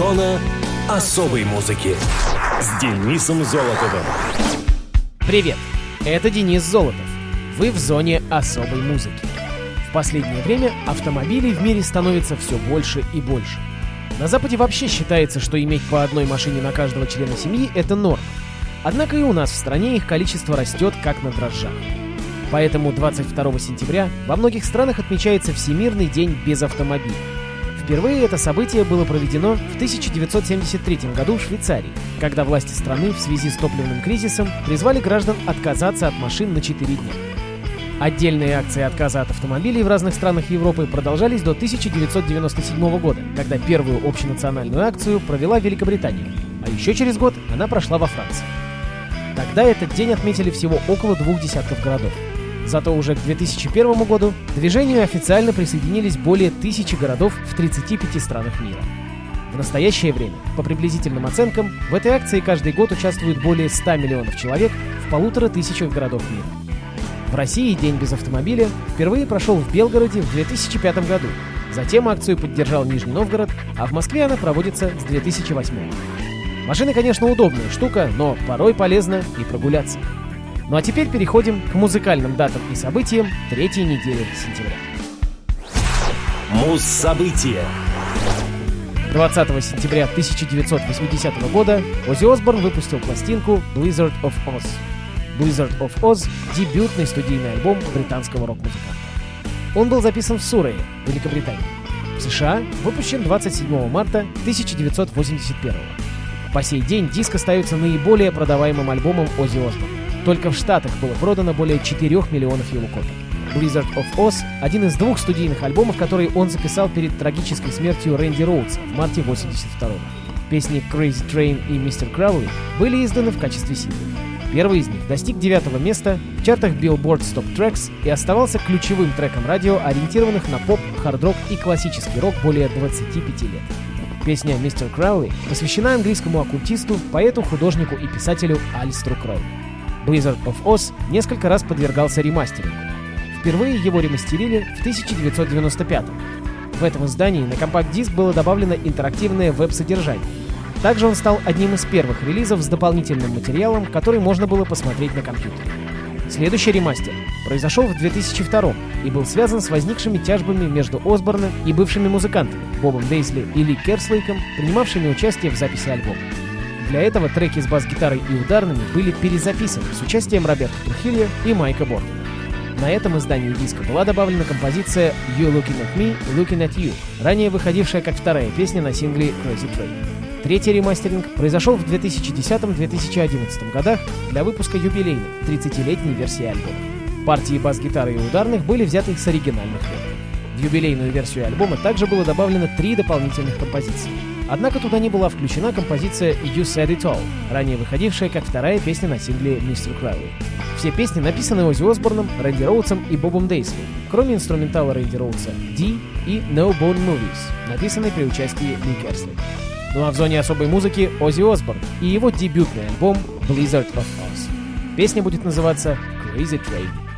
Зона особой музыки с Денисом Золотовым. Привет, это Денис Золотов. Вы в зоне особой музыки. В последнее время автомобилей в мире становится все больше и больше. На Западе вообще считается, что иметь по одной машине на каждого члена семьи – это норма. Однако и у нас в стране их количество растет как на дрожжах. Поэтому 22 сентября во многих странах отмечается Всемирный день без автомобиля. Впервые это событие было проведено в 1973 году в Швейцарии, когда власти страны в связи с топливным кризисом призвали граждан отказаться от машин на 4 дня. Отдельные акции отказа от автомобилей в разных странах Европы продолжались до 1997 года, когда первую общенациональную акцию провела Великобритания, а еще через год она прошла во Франции. Тогда этот день отметили всего около двух десятков городов. Зато уже к 2001 году к движению официально присоединились более тысячи городов в 35 странах мира. В настоящее время, по приблизительным оценкам, в этой акции каждый год участвует более 100 миллионов человек в полутора тысячах городов мира. В России День без автомобиля впервые прошел в Белгороде в 2005 году. Затем акцию поддержал Нижний Новгород, а в Москве она проводится с 2008. Машины, конечно, удобная штука, но порой полезно и прогуляться. Ну а теперь переходим к музыкальным датам и событиям третьей недели сентября. Муз-события. 20 сентября 1980 года Оззи Осборн выпустил пластинку Blizzard of Oz. Blizzard of Oz — дебютный студийный альбом британского рок-музыканта. Он был записан в Сурее, Великобритания. В США выпущен 27 марта 1981 По сей день диск остается наиболее продаваемым альбомом Оззи Осборна. Только в Штатах было продано более 4 миллионов его копий. Blizzard of Oz — один из двух студийных альбомов, которые он записал перед трагической смертью Рэнди Роудса в марте 82-го. Песни Crazy Train и Mr. Crowley были изданы в качестве синглов. Первый из них достиг девятого места в чартах Billboard Stop Tracks и оставался ключевым треком радио, ориентированных на поп, хард-рок и классический рок более 25 лет. Песня «Мистер Краули» посвящена английскому оккультисту, поэту, художнику и писателю Алистру Краули. Blizzard of Oz несколько раз подвергался ремастерингу. Впервые его ремастерили в 1995 В этом издании на компакт-диск было добавлено интерактивное веб-содержание. Также он стал одним из первых релизов с дополнительным материалом, который можно было посмотреть на компьютере. Следующий ремастер произошел в 2002 и был связан с возникшими тяжбами между Осборном и бывшими музыкантами Бобом Дейсли и Ли Керслейком, принимавшими участие в записи альбома. Для этого треки с бас-гитарой и ударными были перезаписаны с участием Роберта Трухилья и Майка Бордена. На этом издании диска была добавлена композиция «You Looking at Me, Looking at You», ранее выходившая как вторая песня на сингле «Crazy Train». Третий ремастеринг произошел в 2010-2011 годах для выпуска юбилейной 30-летней версии альбома. Партии бас-гитары и ударных были взяты с оригинальных лет. В юбилейную версию альбома также было добавлено три дополнительных композиции. Однако туда не была включена композиция «You Said It All», ранее выходившая как вторая песня на сингле «Mr. Crowley». Все песни написаны Оззи Осборном, Рэнди Роудсом и Бобом Дейсли, кроме инструментала Рэнди Роудса «D» и «No Bone Movies», написанной при участии Ли Керсли. Ну а в зоне особой музыки Оззи Осборн и его дебютный альбом Blizzard of Oz. Песня будет называться Crazy Train.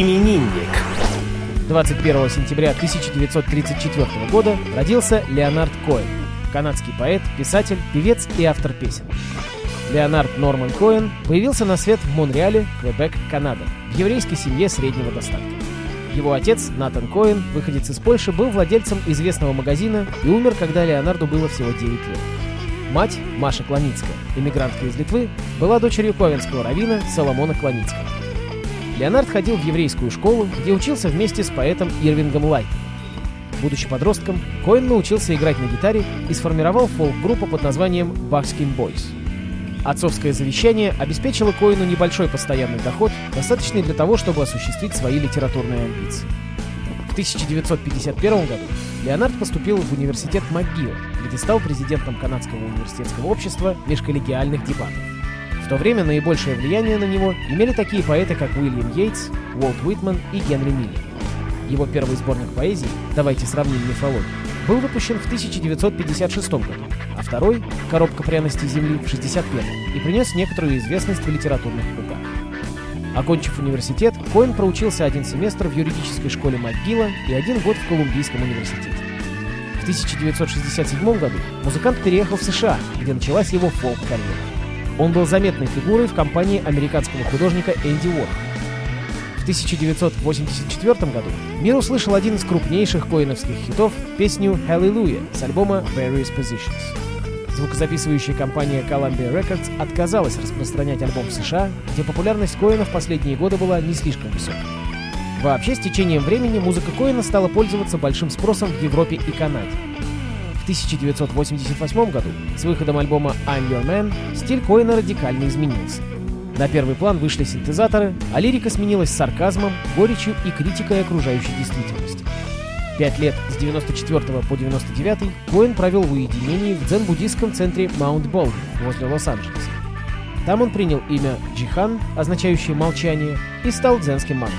Мус-именинник. 21 сентября 1934 года родился Леонард Коэн, канадский поэт, писатель, певец и автор песен. Леонард Норман Коэн появился на свет в Монреале, Квебек, Канада, в еврейской семье среднего достатка. Его отец, Натан Коэн, выходец из Польши, был владельцем известного магазина и умер, когда Леонарду было всего 9 лет. Мать, Маша Кланицкая, эмигрантка из Литвы, была дочерью ковенского равина Соломона Кланицкого. Леонард ходил в еврейскую школу, где учился вместе с поэтом Ирвингом Лайтом. Будучи подростком, Коэн научился играть на гитаре и сформировал фолк-группу под названием Buckskin Boys. Отцовское завещание обеспечило Коину небольшой постоянный доход, достаточный для того, чтобы осуществить свои литературные амбиции. В 1951 году Леонард поступил в университет МcGill, где стал президентом Канадского университетского общества межколлегиальных дебатов. То время наибольшее влияние на него имели такие поэты, как Уильям Йейтс, Уолт Уитман и Генри Миллер. Его первый сборник поэзии «Давайте сравним мифологию» был выпущен в 1956 году, а второй «Коробка пряностей земли» в 1961 и принес некоторую известность в литературных кругах. Окончив университет, Коэн проучился один семестр в юридической школе МcГилла и один год в Колумбийском университете. В 1967 году музыкант переехал в США, где началась его фолк-карьера. Он был заметной фигурой в компании американского художника Энди Уорхола. В 1984 году мир услышал один из крупнейших коиновских хитов — песню «Hallelujah» с альбома «Various Positions». Звукозаписывающая компания Columbia Records отказалась распространять альбом в США, где популярность Коина в последние годы была не слишком высокой. Вообще, с течением времени музыка Коина стала пользоваться большим спросом в Европе и Канаде. В 1988 году с выходом альбома «I'm Your Man» стиль Коина радикально изменился. На первый план вышли синтезаторы, а лирика сменилась сарказмом, горечью и критикой окружающей действительности. Пять лет с 94 по 99 Коэн провел в уединении в дзен-буддийском центре Маунт Болден возле Лос-Анджелеса. Там он принял имя Джихан, означающее «молчание», и стал дзенским монахом.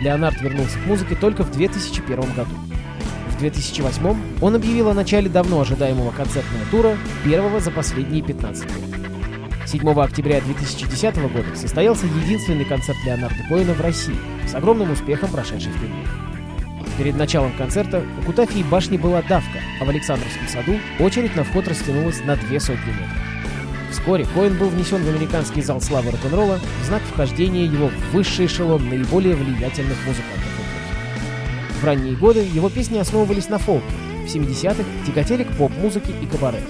Леонард вернулся к музыке только в 2001 году. В 2008 он объявил о начале давно ожидаемого концертного тура, первого за последние 15 лет. 7 октября 2010 года состоялся единственный концерт Леонарда Коэна в России, с огромным успехом прошедший в Перми. Перед началом концерта у Кутафии башни была давка, а в Александровском саду очередь на вход растянулась на две сотни метров. Вскоре Коэн был внесен в американский зал славы рок-н-ролла в знак вхождения его в высший эшелон наиболее влиятельных музыкантов. В ранние годы его песни основывались на фолке, в 70-х тяготели к поп-музыке и кабаре.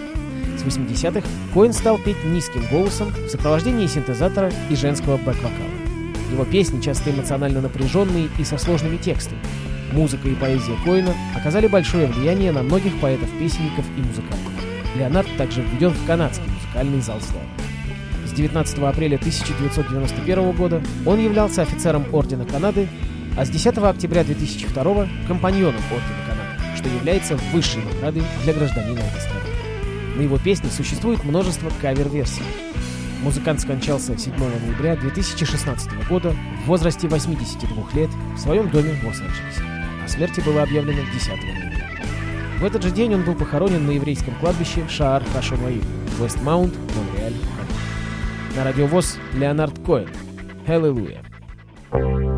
С 80-х Коэн стал петь низким голосом в сопровождении синтезатора и женского бэк-вокала. Его песни часто эмоционально напряженные и со сложными текстами. Музыка и поэзия Коэна оказали большое влияние на многих поэтов-песенников и музыкантов. Леонард также введен в канадский музыкальный зал славы. С 19 апреля 1991 года он являлся офицером Ордена Канады, а с 10 октября 2002 — компаньоном Ордена Канады, что является высшей наградой для гражданина этой страны. На его песни существует множество кавер-версий. Музыкант скончался 7 ноября 2016 года в возрасте 82 лет в своем доме в Лос-Анджелесе. О смерти было объявлено 10 ноября. В этот же день он был похоронен на еврейском кладбище Шаар Хашомаим, Вестмаунт, Монреаль, Канада. На радиовоз Леонард Коэн. Hallelujah.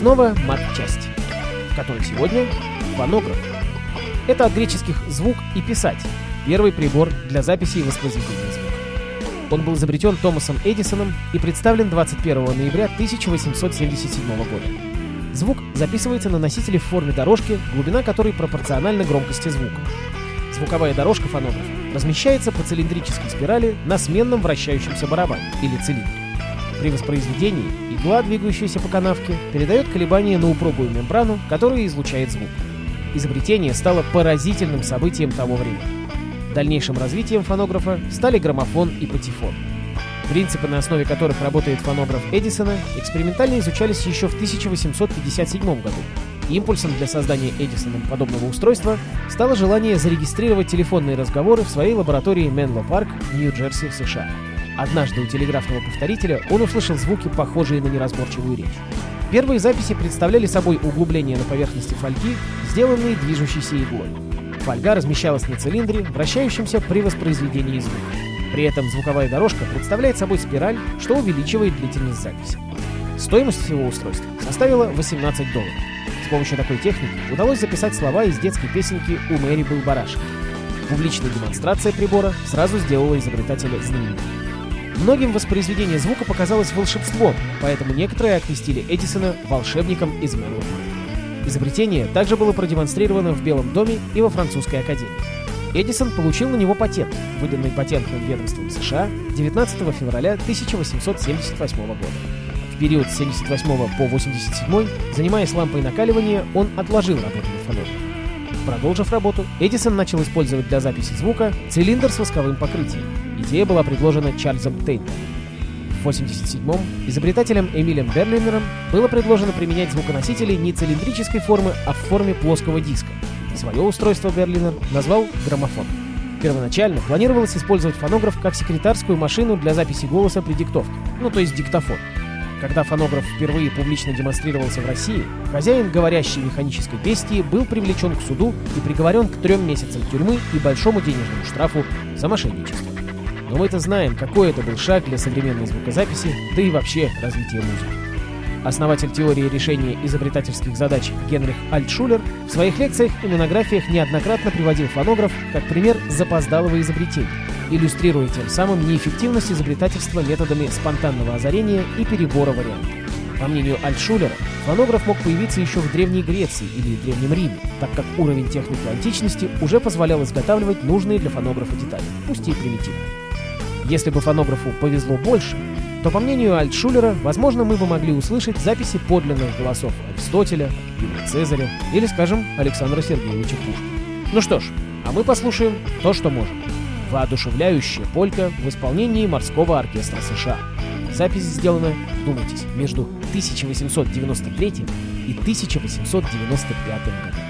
снова мат-часть, в которой сегодня фонограф. Это от греческих «звук» и «писать» — первый прибор для записи и воспроизведения звука. Он был изобретен Томасом Эдисоном и представлен 21 ноября 1877 года. Звук записывается на носителе в форме дорожки, глубина которой пропорциональна громкости звука. Звуковая дорожка фонографа размещается по цилиндрической спирали на сменном вращающемся барабане или цилиндре. При воспроизведении игла, двигающаяся по канавке, передает колебания на упругую мембрану, которая излучает звук. Изобретение стало поразительным событием того времени. Дальнейшим развитием фонографа стали граммофон и патефон. Принципы, на основе которых работает фонограф Эдисона, экспериментально изучались еще в 1857 году. Импульсом для создания Эдисоном подобного устройства стало желание зарегистрировать телефонные разговоры в своей лаборатории Менло Парк, Нью-Джерси, США. Однажды у телеграфного повторителя он услышал звуки, похожие на неразборчивую речь. Первые записи представляли собой углубления на поверхности фольги, сделанные движущейся иглой. Фольга размещалась на цилиндре, вращающемся при воспроизведении звука. При этом звуковая дорожка представляет собой спираль, что увеличивает длительность записи. Стоимость всего устройства составила 18 долларов. С помощью такой техники удалось записать слова из детской песенки «У Мэри был барашек». Публичная демонстрация прибора сразу сделала изобретателя знаменитым. Многим воспроизведение звука показалось волшебством, поэтому некоторые окрестили Эдисона волшебником из Менло Изобретение также было продемонстрировано в Белом доме и во французской академии. Эдисон получил на него патент, выданный патентным ведомством США 19 февраля 1878 года. В период с 78 по 87, занимаясь лампой накаливания, он отложил работу над фонографом. Продолжив работу, Эдисон начал использовать для записи звука цилиндр с восковым покрытием. Идея была предложена Чарльзом Тейтлом. В 87-м изобретателем Эмилем Берлинером было предложено применять звуконосители не цилиндрической формы, а в форме плоского диска. Свое устройство Берлинер назвал граммофон. Первоначально планировалось использовать фонограф как секретарскую машину для записи голоса при диктовке, ну то есть диктофон. Когда фонограф впервые публично демонстрировался в России, хозяин говорящей механической бестии был привлечен к суду и приговорен к трем месяцам тюрьмы и большому денежному штрафу за мошенничество. Но мы-то знаем, какой это был шаг для современной звукозаписи, да и вообще развития музыки. Основатель теории решения изобретательских задач Генрих Альтшулер в своих лекциях и монографиях неоднократно приводил фонограф как пример запоздалого изобретения, иллюстрируя тем самым неэффективность изобретательства методами спонтанного озарения и перебора вариантов. По мнению Альтшулера, фонограф мог появиться еще в Древней Греции или Древнем Риме, так как уровень техники античности уже позволял изготавливать нужные для фонографа детали, пусть и примитивные. Если бы фонографу повезло больше, то, по мнению Альтшулера, возможно, мы бы могли услышать записи подлинных голосов Аристотеля, Юлия Цезаря или, скажем, Александра Сергеевича Пушкина. Ну что ж, а мы послушаем то, что можем. Воодушевляющая полька в исполнении морского оркестра США. Запись сделана, вдумайтесь, между 1893 и 1895 годом.